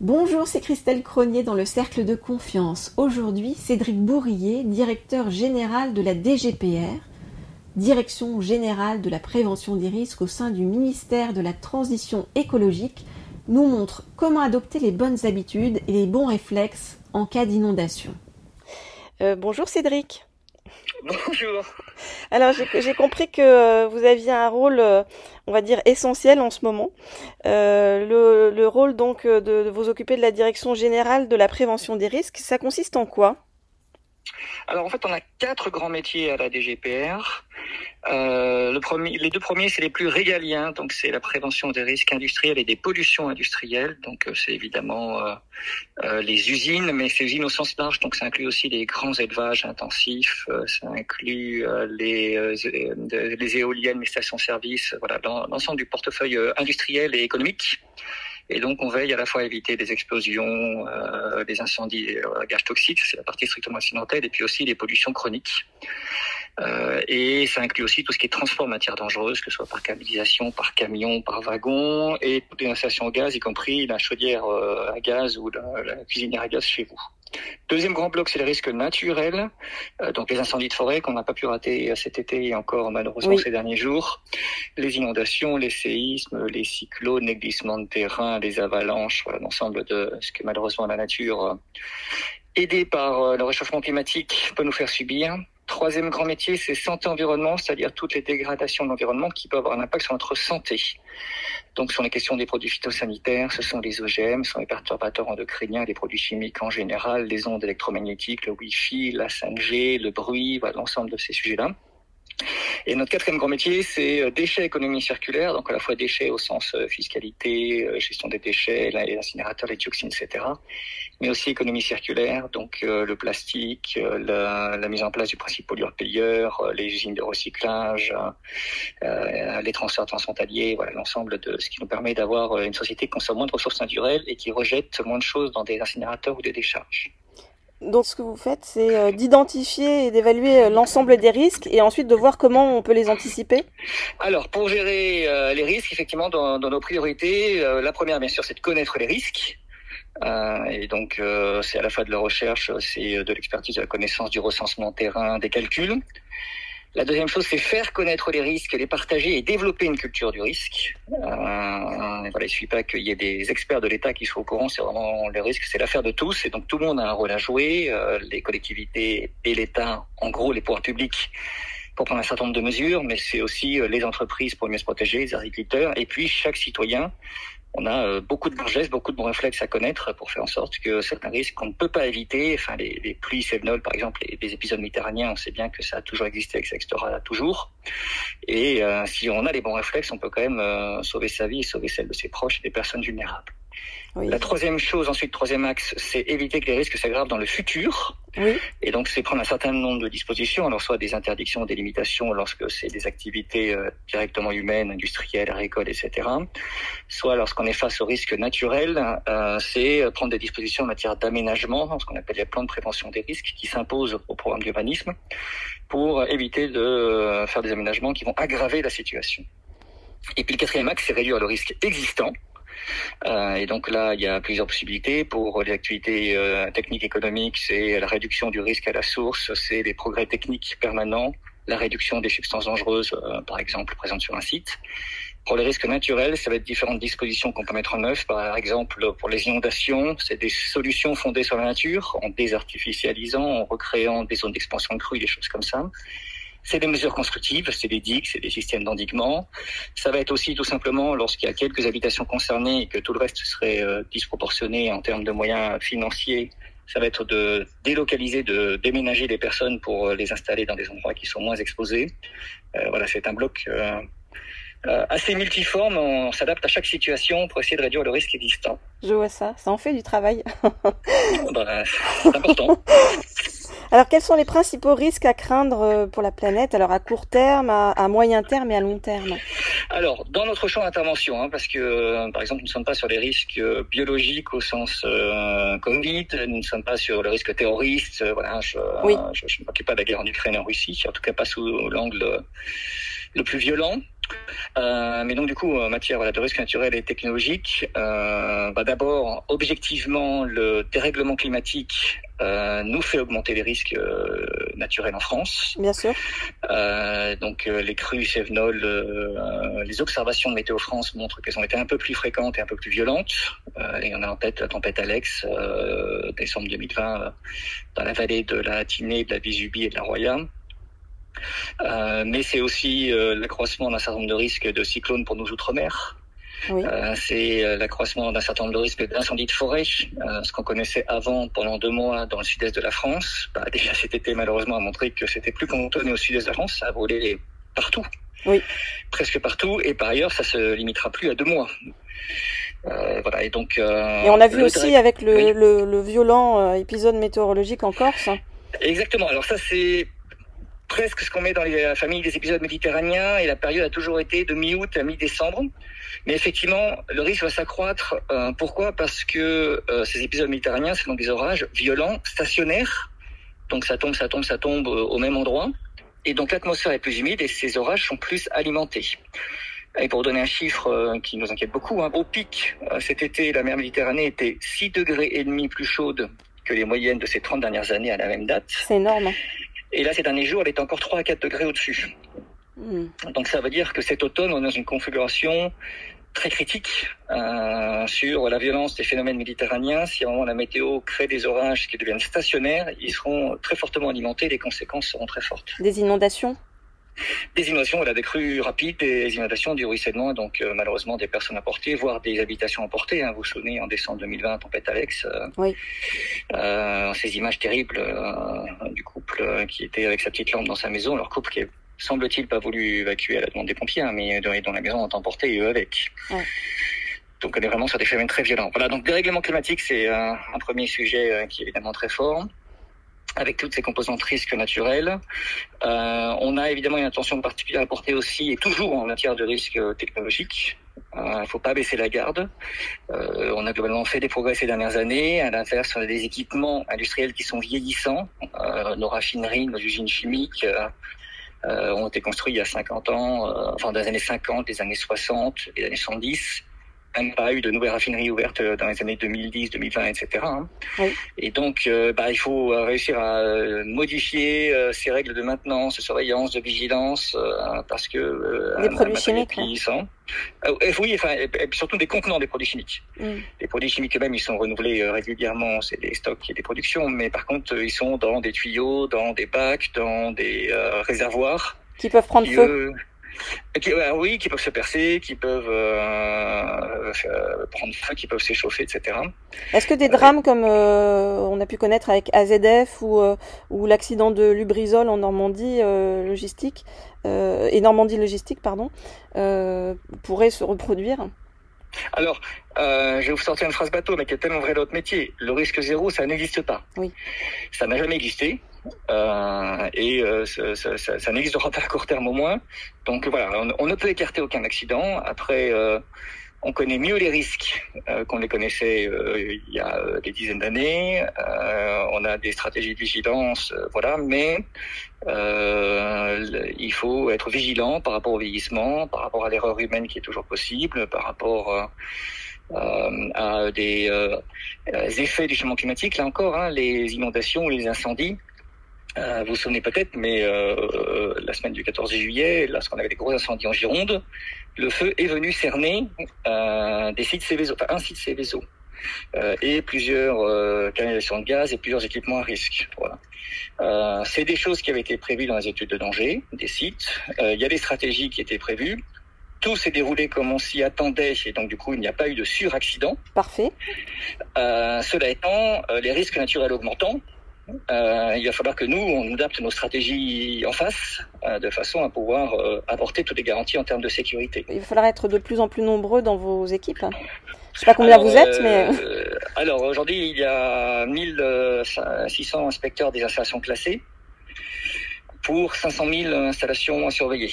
Bonjour, c'est Christelle Cronier dans le Cercle de Confiance. Aujourd'hui, Cédric Bourrier, directeur général de la DGPR, Direction générale de la prévention des risques au sein du ministère de la Transition écologique, nous montre comment adopter les bonnes habitudes et les bons réflexes en cas d'inondation. Euh, bonjour Cédric. Alors j'ai compris que euh, vous aviez un rôle, euh, on va dire essentiel en ce moment. Euh, le, rôle donc de, de, vous occuper de la direction générale de la prévention des risques, ça consiste en quoi? Alors en fait, on a quatre grands métiers à la DGPR. Euh, les deux premiers, c'est les plus régaliens, donc c'est la prévention des risques industriels et des pollutions industrielles. Donc euh, c'est évidemment euh, les usines, mais ces usines au sens large, donc ça inclut aussi les grands élevages intensifs, ça inclut les, les éoliennes, les stations-service, voilà, l'ensemble du portefeuille industriel et économique. Et donc, on veille à la fois à éviter des explosions, euh, des incendies à gages toxiques, c'est la partie strictement accidentelle, et puis aussi les pollutions chroniques. Euh, et ça inclut aussi tout ce qui est transport de matières dangereuses, que ce soit par câblisation, par camion, par wagon, et toutes les installations au gaz, y compris la chaudière euh, à gaz ou la, la cuisinière à gaz chez vous. Deuxième grand bloc, c'est les risques naturels, euh, donc les incendies de forêt qu'on n'a pas pu rater cet été et encore malheureusement ces derniers jours, les inondations, les séismes, les cyclones, les glissements de terrain, les avalanches, voilà l'ensemble de ce que malheureusement la nature, euh, aidée par euh, le réchauffement climatique, peut nous faire subir. Troisième grand métier, c'est santé-environnement, c'est-à-dire toutes les dégradations de l'environnement qui peuvent avoir un impact sur notre santé. Donc, sur les questions des produits phytosanitaires, ce sont les OGM, ce sont les perturbateurs endocriniens, les produits chimiques en général, les ondes électromagnétiques, le Wi-Fi, la 5G, le bruit, voilà, l'ensemble de ces sujets-là. Et notre quatrième grand métier, c'est euh, déchets économie circulaire, donc à la fois déchets au sens euh, fiscalité, euh, gestion des déchets, les incinérateurs, les dioxines, etc. Mais aussi économie circulaire, donc le plastique, la, mise en place du principe pollueur-payeur, les usines de recyclage, les transferts transfrontaliers, voilà l'ensemble de ce qui nous permet d'avoir une société qui consomme moins de ressources naturelles et qui rejette moins de choses dans des incinérateurs ou des décharges. Donc ce que vous faites, c'est euh, d'identifier et d'évaluer euh, l'ensemble des risques et ensuite de voir comment on peut les anticiper Alors pour gérer euh, les risques, effectivement, dans, dans nos priorités, la première bien sûr c'est de connaître les risques. et donc c'est à la fois de la recherche, c'est de l'expertise, de la connaissance du recensement terrain, des calculs. La deuxième chose, c'est faire connaître les risques, les partager et développer une culture du risque. Euh, voilà, il ne suffit pas qu'il y ait des experts de l'État qui soient au courant, c'est vraiment le risque, c'est l'affaire de tous, et donc tout le monde a un rôle à jouer, euh, les collectivités et l'État, en gros les pouvoirs publics, pour prendre un certain nombre de mesures, mais c'est aussi euh, les entreprises pour mieux se protéger, les agriculteurs, et puis chaque citoyen on a euh, beaucoup de bons gestes, beaucoup de bons réflexes à connaître pour faire en sorte que certains risques qu'on ne peut pas éviter, enfin les, les pluies sévenoles par exemple, les, les, épisodes méditerranéens, on sait bien que ça a toujours existé et que ça existera toujours. Et euh, si on a les bons réflexes, on peut quand même euh, sauver sa vie et sauver celle de ses proches et des personnes vulnérables. La troisième chose, ensuite, troisième axe, c'est éviter que les risques s'aggravent dans le futur. Oui. Et donc, c'est prendre un certain nombre de dispositions, alors soit des interdictions, des limitations lorsque c'est des activités euh, directement humaines, industrielles, agricoles, etc. Soit lorsqu'on est face aux risques naturels, euh, c'est prendre des dispositions en matière d'aménagement, ce qu'on appelle les plans de prévention des risques, qui s'imposent au programme d'urbanisme pour éviter de euh, faire des aménagements qui vont aggraver la situation. Et puis le quatrième axe, c'est réduire le risque existant. Euh, et donc là, il y a plusieurs possibilités. Pour les activités euh, techniques économiques, c'est la réduction du risque à la source, c'est les progrès techniques permanents, la réduction des substances dangereuses, euh, par exemple, présentes sur un site. Pour les risques naturels, ça va être différentes dispositions qu'on peut mettre en œuvre. Par exemple, pour les inondations, c'est des solutions fondées sur la nature, en désartificialisant, en recréant des zones d'expansion de crues, des choses comme ça. C'est des mesures constructives, c'est des digues, c'est des systèmes d'endiguement. Ça va être aussi tout simplement lorsqu'il y a quelques habitations concernées et que tout le reste serait euh, disproportionné en termes de moyens financiers. Ça va être de délocaliser, de déménager les personnes pour euh, les installer dans des endroits qui sont moins exposés. Euh, voilà, c'est un bloc euh, assez multiforme. On s'adapte à chaque situation pour essayer de réduire le risque existant. Je vois ça. Ça en fait du travail. bah, c'est important. Alors, quels sont les principaux risques à craindre euh, pour la planète, alors à court terme, à, à moyen terme et à long terme? Alors, dans notre champ d'intervention, hein, parce que, euh, par exemple, nous ne sommes pas sur les risques euh, biologiques au sens euh, Covid, nous ne sommes pas sur le risque terroriste, voilà, je, oui. je, je ne m'occupe pas de la guerre en Ukraine et en Russie, en tout cas pas sous l'angle le plus violent. Euh, mais donc du coup, en matière voilà, de risque naturel et technologique, euh, bah, d'abord, objectivement, le dérèglement climatique euh, nous fait augmenter les risques euh, naturels en France. Bien sûr. Euh, donc euh, les crues Cévenol, les observations de Météo France montrent qu'elles ont été un peu plus fréquentes et un peu plus violentes. et on a en tête la tempête Alex, décembre 2020, dans la vallée de la Tinée, de la Vésubie et de la Roya. Euh, mais c'est aussi euh, l'accroissement d'un certain nombre de risques de cyclones pour nos outre-mer. Oui. Euh, c'est l'accroissement d'un certain nombre de risques d'incendies de forêt, ce qu'on connaissait avant pendant deux mois dans le sud-est de la France. Bah, déjà cet été malheureusement a montré que c'était plus cantonné au sud-est de la France, ça a volé partout, oui. presque partout, et par ailleurs ça se limitera plus à deux mois. Euh, voilà, et donc. Euh, et on a vu aussi avec le, oui. le, le, violent épisode météorologique en Corse. Exactement. Alors ça c'est presque ce qu'on met dans les familles des épisodes méditerranéens et la période a toujours été de mi-août à mi-décembre. Mais effectivement, le risque va s'accroître. Euh, pourquoi? Parce que euh, ces épisodes méditerranéens, c'est donc des orages violents, stationnaires. Donc ça tombe, ça tombe, ça tombe au même endroit. Et donc l'atmosphère est plus humide et ces orages sont plus alimentés. Et pour donner un chiffre euh, qui nous inquiète beaucoup, hein, au pic, cet été, la mer Méditerranée était 6 degrés et demi plus chaude que les moyennes de ces 30 dernières années à la même date. C'est énorme. Et là, ces derniers jours, elle est encore 3 à 4 degrés au-dessus. Mmh. Donc ça veut dire que cet automne, on est dans une configuration très critique euh, sur la violence des phénomènes méditerranéens. Si vraiment la météo crée des orages qui deviennent stationnaires, ils seront très fortement alimentés, les conséquences seront très fortes. Des inondations? Des inondations, voilà, des crues rapides, des inondations, du ruissellement, donc euh, malheureusement des personnes emportées, voire des habitations emportées. Hein. Vous vous souvenez, en décembre 2020, tempête Alex, euh, oui. euh, ces images terribles du couple qui était avec sa petite lampe dans sa maison, leur couple qui semble-t-il pas voulu évacuer à la demande des pompiers, hein, mais dont la maison est emportée et eux avec. Ouais. Donc on est vraiment sur des phénomènes très violents. Voilà, donc dérèglement climatique, c'est un premier sujet qui est évidemment très fort avec toutes ces composantes risques naturels. Euh, on a évidemment une attention particulière à porter aussi, et toujours en matière de risques technologiques. Il euh, ne faut pas baisser la garde. Euh, on a globalement fait des progrès ces dernières années. À l'inverse, on a des équipements industriels qui sont vieillissants. Euh, nos raffineries, nos usines chimiques ont été construits il y a 50 ans, enfin dans les années 50, les années 60, les années 70 même pas eu de nouvelles raffineries ouvertes dans les années 2010, 2020, etc. Oui. Et donc, euh, bah, il faut réussir à euh, modifier euh, ces règles de maintenance, de surveillance, de vigilance, euh, parce que des produits chimiques. Hein. oui, enfin, et, et, surtout des contenants des produits chimiques. Mm. Les produits chimiques eux-mêmes, ils sont renouvelés régulièrement, c'est des stocks et des productions, mais par contre, ils sont dans des tuyaux, dans des bacs, dans des réservoirs. Qui peuvent prendre feu. Qui, euh, oui, qui peuvent se percer, qui peuvent euh, prendre feu, qui peuvent s'échauffer, etc. Est-ce que des drames comme euh, on a pu connaître avec AZF ou, euh, ou l'accident de Lubrizol en Normandie euh, logistique et Normandie logistique, pardon, pourraient se reproduire? Alors, euh, je vais vous sortir une phrase bateau, mais qui est tellement vrai dans notre métier. Le risque zéro, ça n'existe pas. Oui. Ça n'a jamais existé. Euh, et euh, ça, ça, ça, n'existera pas à court terme au moins. Donc voilà, on, ne peut écarter aucun accident. Après, euh, on connaît mieux les risques euh, qu'on les connaissait il y a des dizaines d'années. on a des stratégies de vigilance, voilà, mais il faut être vigilant par rapport au vieillissement, par rapport à l'erreur humaine qui est toujours possible, par rapport à des effets du changement climatique. Là encore, hein, les inondations, les incendies. Euh, vous vous souvenez peut-être, mais euh, la semaine du 14 juillet, lorsqu'on avait des gros incendies en Gironde, le feu est venu cerner euh, des sites Céveso, enfin un site Céveso, et plusieurs canalisations de gaz et plusieurs équipements à risque. Voilà. C'est des choses qui avaient été prévues dans les études de danger des sites. Il y a des stratégies qui étaient prévues. Tout s'est déroulé comme on s'y attendait et donc du coup il n'y a pas eu de suraccident. Parfait. cela étant, les risques naturels augmentant, euh, il va falloir que nous, on adapte nos stratégies en face, euh, de façon à pouvoir euh, apporter toutes les garanties en termes de sécurité. Il va falloir être de plus en plus nombreux dans vos équipes. Je ne sais pas combien alors, vous êtes, mais... alors aujourd'hui, il y a 1600 inspecteurs des installations classées pour 500 000 installations à surveiller.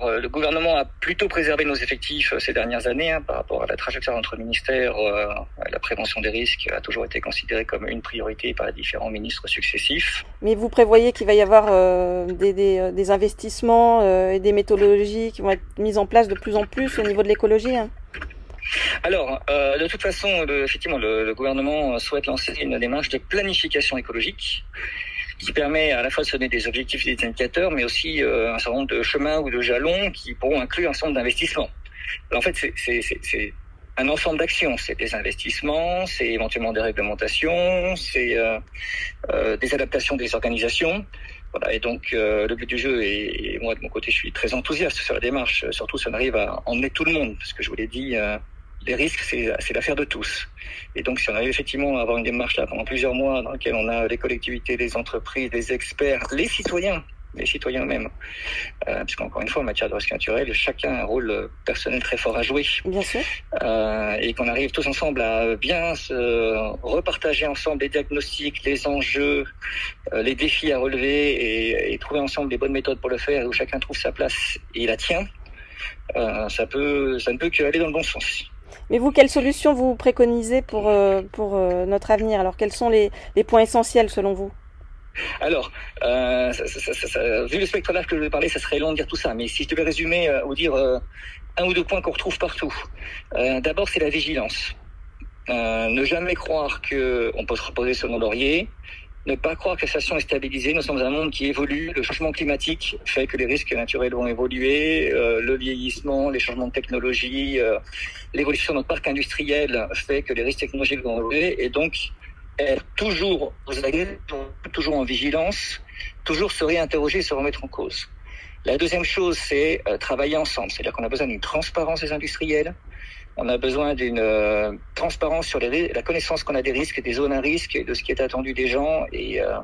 Euh, le gouvernement a plutôt préservé nos effectifs euh, ces dernières années hein, par rapport à la trajectoire entre ministères. Euh, la prévention des risques a toujours été considérée comme une priorité par les différents ministres successifs. Mais vous prévoyez qu'il va y avoir des, des, des, investissements et des méthodologies qui vont être mises en place de plus en plus au niveau de l'écologie hein? Alors, euh, de toute façon, le, effectivement, le, le, gouvernement souhaite lancer une démarche de planification écologique qui permet à la fois de donner des objectifs et des indicateurs, mais aussi euh, un certain nombre de chemins ou de jalons qui pourront inclure un certain nombre d'investissements. En fait, c'est un ensemble d'actions. C'est des investissements, c'est éventuellement des réglementations, c'est euh, euh, des adaptations des organisations. Voilà, et donc euh, le but du jeu, et, et, moi de mon côté, je suis très enthousiaste sur la démarche, surtout si on arrive à emmener tout le monde, parce que je vous l'ai dit, euh, les risques, c'est l'affaire de tous. Et donc, si on arrive effectivement à avoir une démarche là pendant plusieurs mois dans laquelle on a les collectivités, les entreprises, les experts, les citoyens, les citoyens eux-mêmes, euh, puisqu'encore une fois, en matière de risque naturel, chacun a un rôle personnel très fort à jouer. Bien sûr. Euh, et qu'on arrive tous ensemble à bien se repartager ensemble les diagnostics, les enjeux, euh, les défis à relever et, et, trouver ensemble les bonnes méthodes pour le faire, où chacun trouve sa place et la tient. Euh, ça peut, ça ne peut qu'aller dans le bon sens. Mais vous, quelles solutions vous préconisez pour, euh, pour euh, notre avenir Alors, quels sont les, les points essentiels selon vous alors, euh, vu le spectre large que je vais parler, ça serait long de dire tout ça. Mais si je devais résumer ou dire un ou deux points qu'on retrouve partout. D'abord, c'est la vigilance. ne jamais croire qu'on peut se reposer sur nos lauriers ne pas croire que la situation est stabilisée. Nous sommes un monde qui évolue. Le changement climatique fait que les risques naturels vont évoluer. Euh, le vieillissement, les changements de technologie, euh, l'évolution de notre parc industriel fait que les risques technologiques vont évoluer. Et donc, être toujours toujours en vigilance, toujours se réinterroger, se remettre en cause. La deuxième chose, c'est euh, travailler ensemble. C'est-à-dire qu'on a besoin d'une transparence des industriels, on a besoin d'une euh, transparence sur les, la connaissance qu'on a des risques, des zones à risque et de ce qui est attendu des gens. Et euh,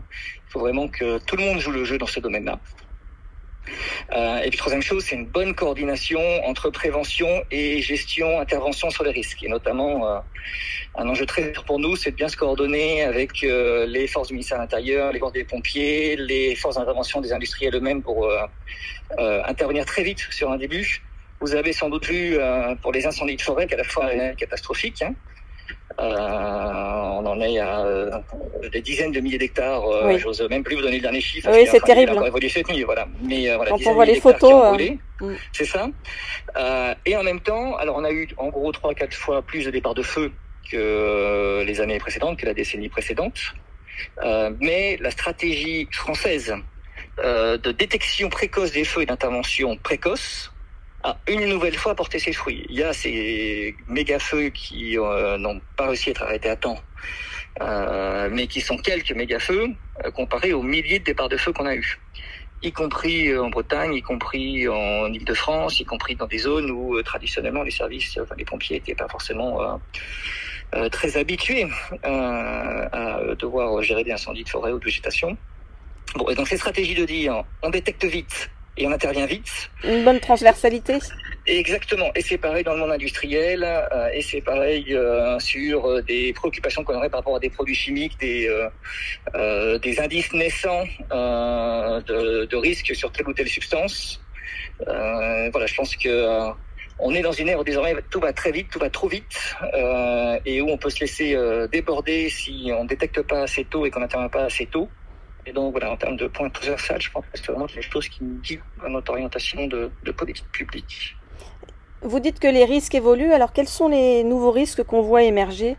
il faut vraiment que tout le monde joue le jeu dans ce domaine-là. Euh, et puis troisième chose, c'est une bonne coordination entre prévention et gestion, intervention sur les risques. Et notamment, euh, un enjeu très fort pour nous, c'est de bien se coordonner avec euh, les forces du ministère de l'Intérieur, les forces des pompiers, les forces d'intervention des industriels eux-mêmes pour intervenir très vite sur un début vous avez sans doute vu pour les incendies de forêt qu'à la fois catastrophique. Hein. Euh, on en est à euh, des dizaines de milliers d'hectares. Euh, oui. J'ose même plus vous donner le dernier chiffre. Oui, c'est terrible. Évolué cette nuit, voilà. Mais euh, voilà, Quand on voit les photos, mm. c'est ça. et en même temps, alors on a eu en gros trois, quatre fois plus de départs de feu que les années précédentes, que la décennie précédente. mais la stratégie française de détection précoce des feux et d'intervention précoce a une nouvelle fois porté ses fruits. Il y a ces méga feux qui euh, n'ont pas réussi à être arrêtés à temps, euh, mais qui sont quelques méga feux euh, comparés aux milliers de départs de feu qu'on a eu, y compris en Bretagne, y compris en Île-de-France, y compris dans des zones où traditionnellement les services, enfin les pompiers n'étaient pas forcément très habitués à devoir gérer des incendies de forêt ou de végétation. Bon, et donc ces stratégies de dire on détecte vite, et on intervient vite. Une bonne transversalité. Exactement. Et c'est pareil dans le monde industriel, euh, et c'est pareil euh, sur euh, des préoccupations qu'on aurait par rapport à des produits chimiques, des, euh, euh, des indices naissants de, de risques sur telle ou telle substance. voilà, je pense que on est dans une ère où désormais tout va très vite, tout va trop vite, et où on peut se laisser déborder si on ne détecte pas assez tôt et qu'on n'intervient pas assez tôt. Et donc voilà, en termes de points transversales, je pense que c'est vraiment les choses qui nous guident dans notre orientation de, de, politique publique. Vous dites que les risques évoluent, alors quels sont les nouveaux risques qu'on voit émerger?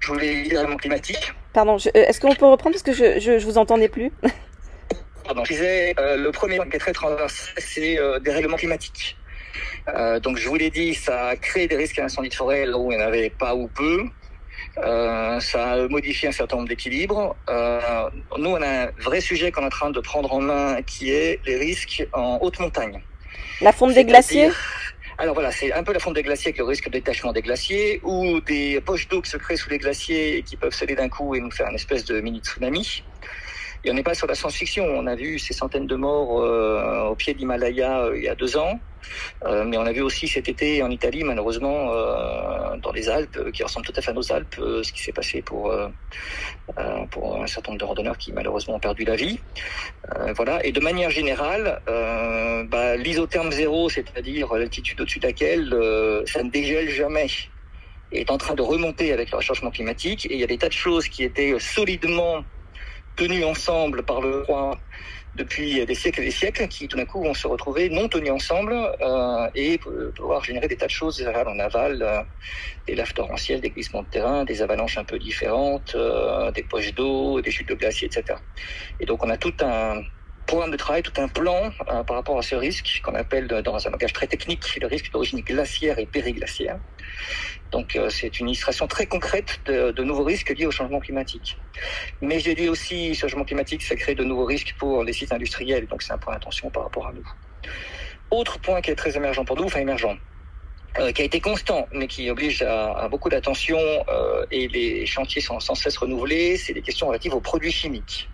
Je voulais dire l'élément climatique. Pardon, est-ce qu'on peut reprendre? Parce que je, je, je vous entendais plus Pardon, je disais, euh, le premier qui est très transversal, c'est euh, des règlements climatiques. Euh, donc je vous l'ai dit, ça a créé des risques d'incendie de forêt là où il n'y en avait pas ou peu. Euh, ça a modifié un certain nombre d'équilibres. Euh, nous, on a un vrai sujet qu'on est en train de prendre en main qui est les risques en haute montagne. La fonte des glaciers? Alors voilà, c'est un peu la fonte des glaciers avec le risque de détachement des glaciers ou des poches d'eau qui se créent sous les glaciers et qui peuvent sceller d'un coup et nous faire une espèce de mini tsunami. Et on n'est pas sur la science-fiction. On a vu ces centaines de morts euh, au pied de l'Himalaya euh, il y a deux ans. Euh, mais on a vu aussi cet été en Italie, malheureusement, euh, dans les Alpes, qui ressemblent tout à fait à nos Alpes, ce qui s'est passé pour pour un certain nombre de randonneurs qui malheureusement ont perdu la vie. voilà. Et de manière générale, bah, l'isotherme zéro, c'est-à-dire l'altitude au-dessus de laquelle ça ne dégèle jamais est en train de remonter avec le réchauffement climatique et il y a des tas de choses qui étaient solidement tenues ensemble par le froid depuis des siècles et des siècles qui tout d'un coup vont se retrouver non tenues ensemble euh, et pouvoir générer des tas de choses en aval, euh, des laves torrentielles, des glissements de terrain, des avalanches un peu différentes, euh, des poches d'eau, des chutes de glaciers, etc. Et donc on a tout un programme de travail, tout un plan euh, par rapport à ce risque qu'on appelle dans un langage très technique le risque d'origine glaciaire et périglaciaire. Donc euh, c'est une illustration très concrète de, nouveaux risques liés au changement climatique. Mais j'ai dit aussi, changement climatique, ça crée de nouveaux risques pour les sites industriels, donc c'est un point d'attention par rapport à nous. Autre point qui est très émergent pour nous, enfin émergent, euh, qui a été constant, mais qui oblige à, à beaucoup d'attention, euh, et les chantiers sont sans cesse renouvelés, c'est des questions relatives aux produits chimiques.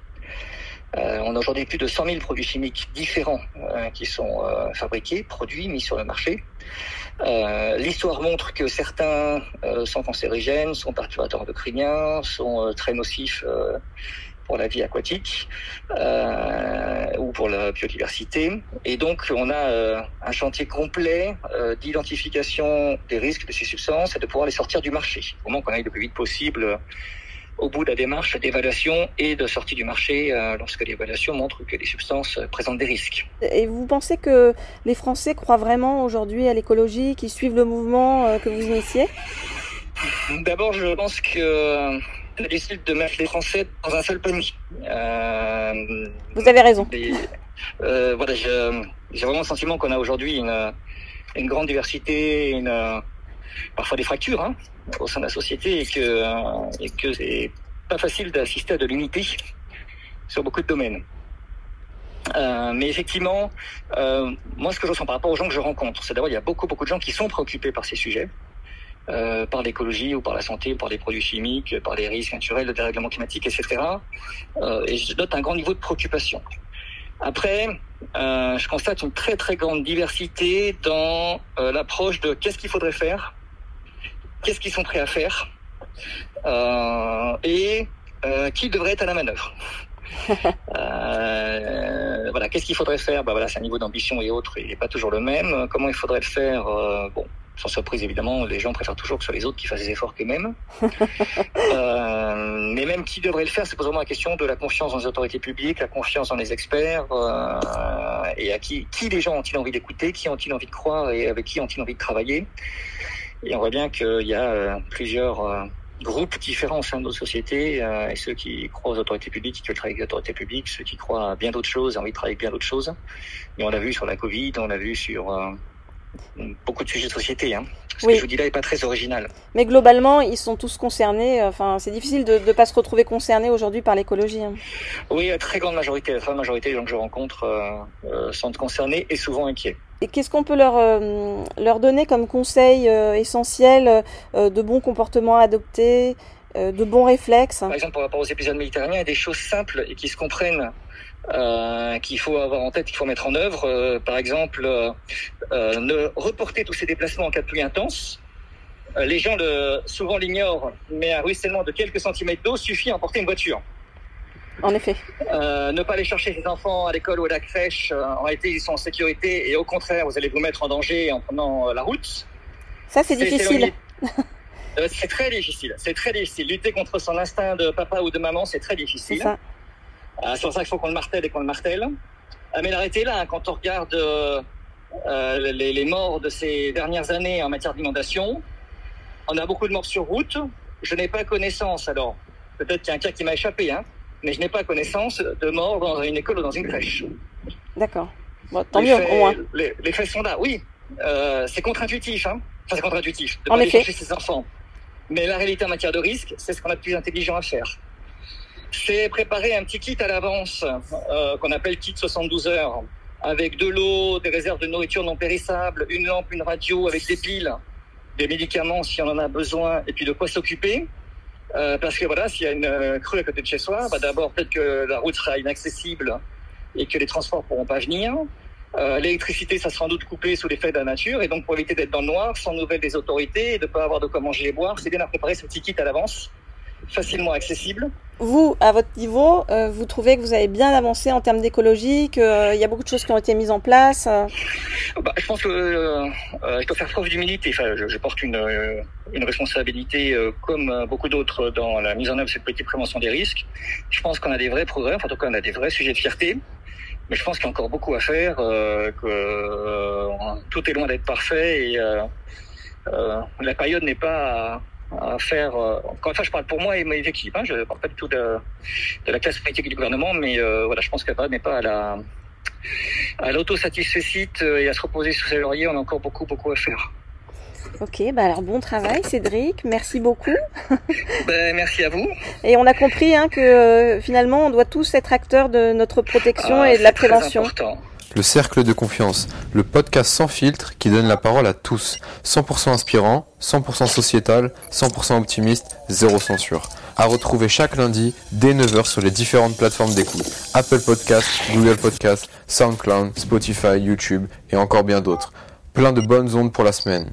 Euh, on a aujourd'hui plus de 100 000 produits chimiques différents euh, qui sont euh, fabriqués, produits, mis sur le marché. L'histoire montre que certains sont cancérigènes, sont perturbateurs endocriniens, sont très nocifs pour la vie aquatique ou pour la biodiversité. Et donc, on a un chantier complet d'identification des risques de ces substances et de pouvoir les sortir du marché. Au moment qu'on aille le plus vite possible au bout de la démarche d'évaluation et de sortie du marché euh, lorsque l'évaluation montre que les substances présentent des risques. Et vous pensez que les Français croient vraiment aujourd'hui à l'écologie, qu'ils suivent le mouvement euh, que vous initiez? D'abord, je pense que euh, c'est difficile de mettre les Français dans un seul panier. Euh, vous avez raison. euh, voilà, j'ai vraiment le sentiment qu'on a aujourd'hui une, une grande diversité, une parfois des fractures hein, au sein de la société et que, et que c'est pas facile d'assister à de l'unité sur beaucoup de domaines. Euh, mais effectivement, euh, moi, ce que je ressens par rapport aux gens que je rencontre, c'est d'abord il y a beaucoup beaucoup de gens qui sont préoccupés par ces sujets, euh, par l'écologie ou par la santé, par les produits chimiques, par les risques naturels, le dérèglement climatique, etc. Euh, et je note un grand niveau de préoccupation. Après, euh, je constate une très très grande diversité dans l'approche de qu'est-ce qu'il faudrait faire qu'est-ce qu'ils sont prêts à faire euh, et euh, qui devrait être à la manœuvre. euh, voilà, qu'est-ce qu'il faudrait faire? Bah voilà, c'est un niveau d'ambition et autres, il n'est pas toujours le même. Comment il faudrait le faire? Euh, Bon, sans surprise évidemment, les gens préfèrent toujours que ce soit les autres qui fassent des efforts qu'eux-mêmes. euh, mais même qui devrait le faire, c'est vraiment la question de la confiance dans les autorités publiques, la confiance dans les experts, euh, et à qui, les gens ont-ils envie d'écouter, qui ont-ils envie de croire et avec qui ont-ils envie de travailler. Et on voit bien qu'il y a euh, plusieurs groupes différents au sein de nos sociétés, et ceux qui croient aux autorités publiques, qui veulent travailler avec les autorités publiques, ceux qui croient à bien d'autres choses, ont envie de travailler avec bien d'autres choses. Et on l'a vu sur la Covid, on l'a vu sur beaucoup de sujets de société. Hein. Ce que je vous dis là n'est pas très original. Mais globalement, ils sont tous concernés. Enfin, c'est difficile de ne pas se retrouver concernés aujourd'hui par l'écologie. Hein. Oui, la très grande majorité, la grande majorité des gens que je rencontre euh, sont concernés et souvent inquiets. Et qu'est-ce qu'on peut leur, euh, leur donner comme conseil euh, essentiel euh, de bons comportements à adopter, de bons réflexes? Par exemple, par rapport aux épisodes méditerranéens, il y a des choses simples et qui se comprennent. Euh, qu'il faut avoir en tête, qu'il faut mettre en œuvre. Euh, par exemple, euh, ne reporter tous ces déplacements en cas de pluie intense. les gens le, souvent l'ignorent, mais un ruissellement de quelques centimètres d'eau suffit à emporter une voiture. En effet. Euh, ne pas aller chercher ses enfants à l'école ou à la crèche, euh, en réalité, ils sont en sécurité et au contraire, vous allez vous mettre en danger en prenant euh, la route. Ça, c'est difficile. Euh, c'est très difficile. C'est très difficile. Lutter contre son instinct de papa ou de maman, c'est très difficile. C'est euh, pour ça qu'il faut qu'on le martèle et qu'on le martèle. mais l'arrêter là, hein, quand on regarde les, les morts de ces dernières années en matière d'inondation, on a beaucoup de morts sur route. Je n'ai pas connaissance, alors peut-être qu'il y a un cas qui m'a échappé, hein, mais je n'ai pas connaissance de mort dans une école ou dans une crèche. D'accord. Bon, tant les mieux, faits, au moins. Les, les, faits sont là, oui. Euh, c'est contre-intuitif, hein. Enfin, c'est contre-intuitif de en pas effet. chercher ses enfants. Mais la réalité en matière de risque, c'est ce qu'on a de plus intelligent à faire. C'est préparer un petit kit à l'avance, euh, qu'on appelle kit 72 heures, avec de l'eau, des réserves de nourriture non périssables, une lampe, une radio avec des piles, des médicaments si on en a besoin, et puis de quoi s'occuper. Euh, parce que voilà, s'il y a une euh, crue à côté de chez soi, bah d'abord peut-être que la route sera inaccessible et que les transports pourront pas venir. Euh, L'électricité, ça sera sans doute coupé sous l'effet de la nature. Et donc, pour éviter d'être dans le noir, sans nouvelles des autorités et de ne pas avoir de quoi manger et boire, c'est bien à préparer ce petit kit à l'avance, facilement accessible. Vous, à votre niveau, euh, vous trouvez que vous avez bien avancé en termes d'écologie, qu'il y a beaucoup de choses qui ont été mises en place euh bah, Je pense que euh, je dois faire preuve d'humilité. Enfin, je, je, porte une, une responsabilité, comme beaucoup d'autres, dans la mise en œuvre de cette politique de prévention des risques. Je pense qu'on a des vrais progrès, enfin, en tout cas, on a des vrais sujets de fierté. Mais je pense qu'il y a encore beaucoup à faire, euh, que euh, tout est loin d'être parfait et euh, la période n'est pas à, à faire. encore une fois, je parle pour moi et mes équipes. Hein, je ne parle pas du tout de, de, la classe politique du gouvernement, mais voilà, je pense que la période n'est pas à la à et à se reposer sous ses lauriers. On a encore beaucoup beaucoup à faire. Ok, bah alors bon travail Cédric, merci beaucoup. ben, merci à vous. Et on a compris hein, que euh, finalement on doit tous être acteurs de notre protection ah, et de la prévention. Le cercle de confiance, le podcast sans filtre qui donne la parole à tous. 100% inspirant, 100% sociétal, 100% optimiste, zéro censure. À retrouver chaque lundi dès 9h sur les différentes plateformes d'écoute. Apple Podcast, Google Podcast, SoundCloud, Spotify, YouTube et encore bien d'autres. Plein de bonnes ondes pour la semaine.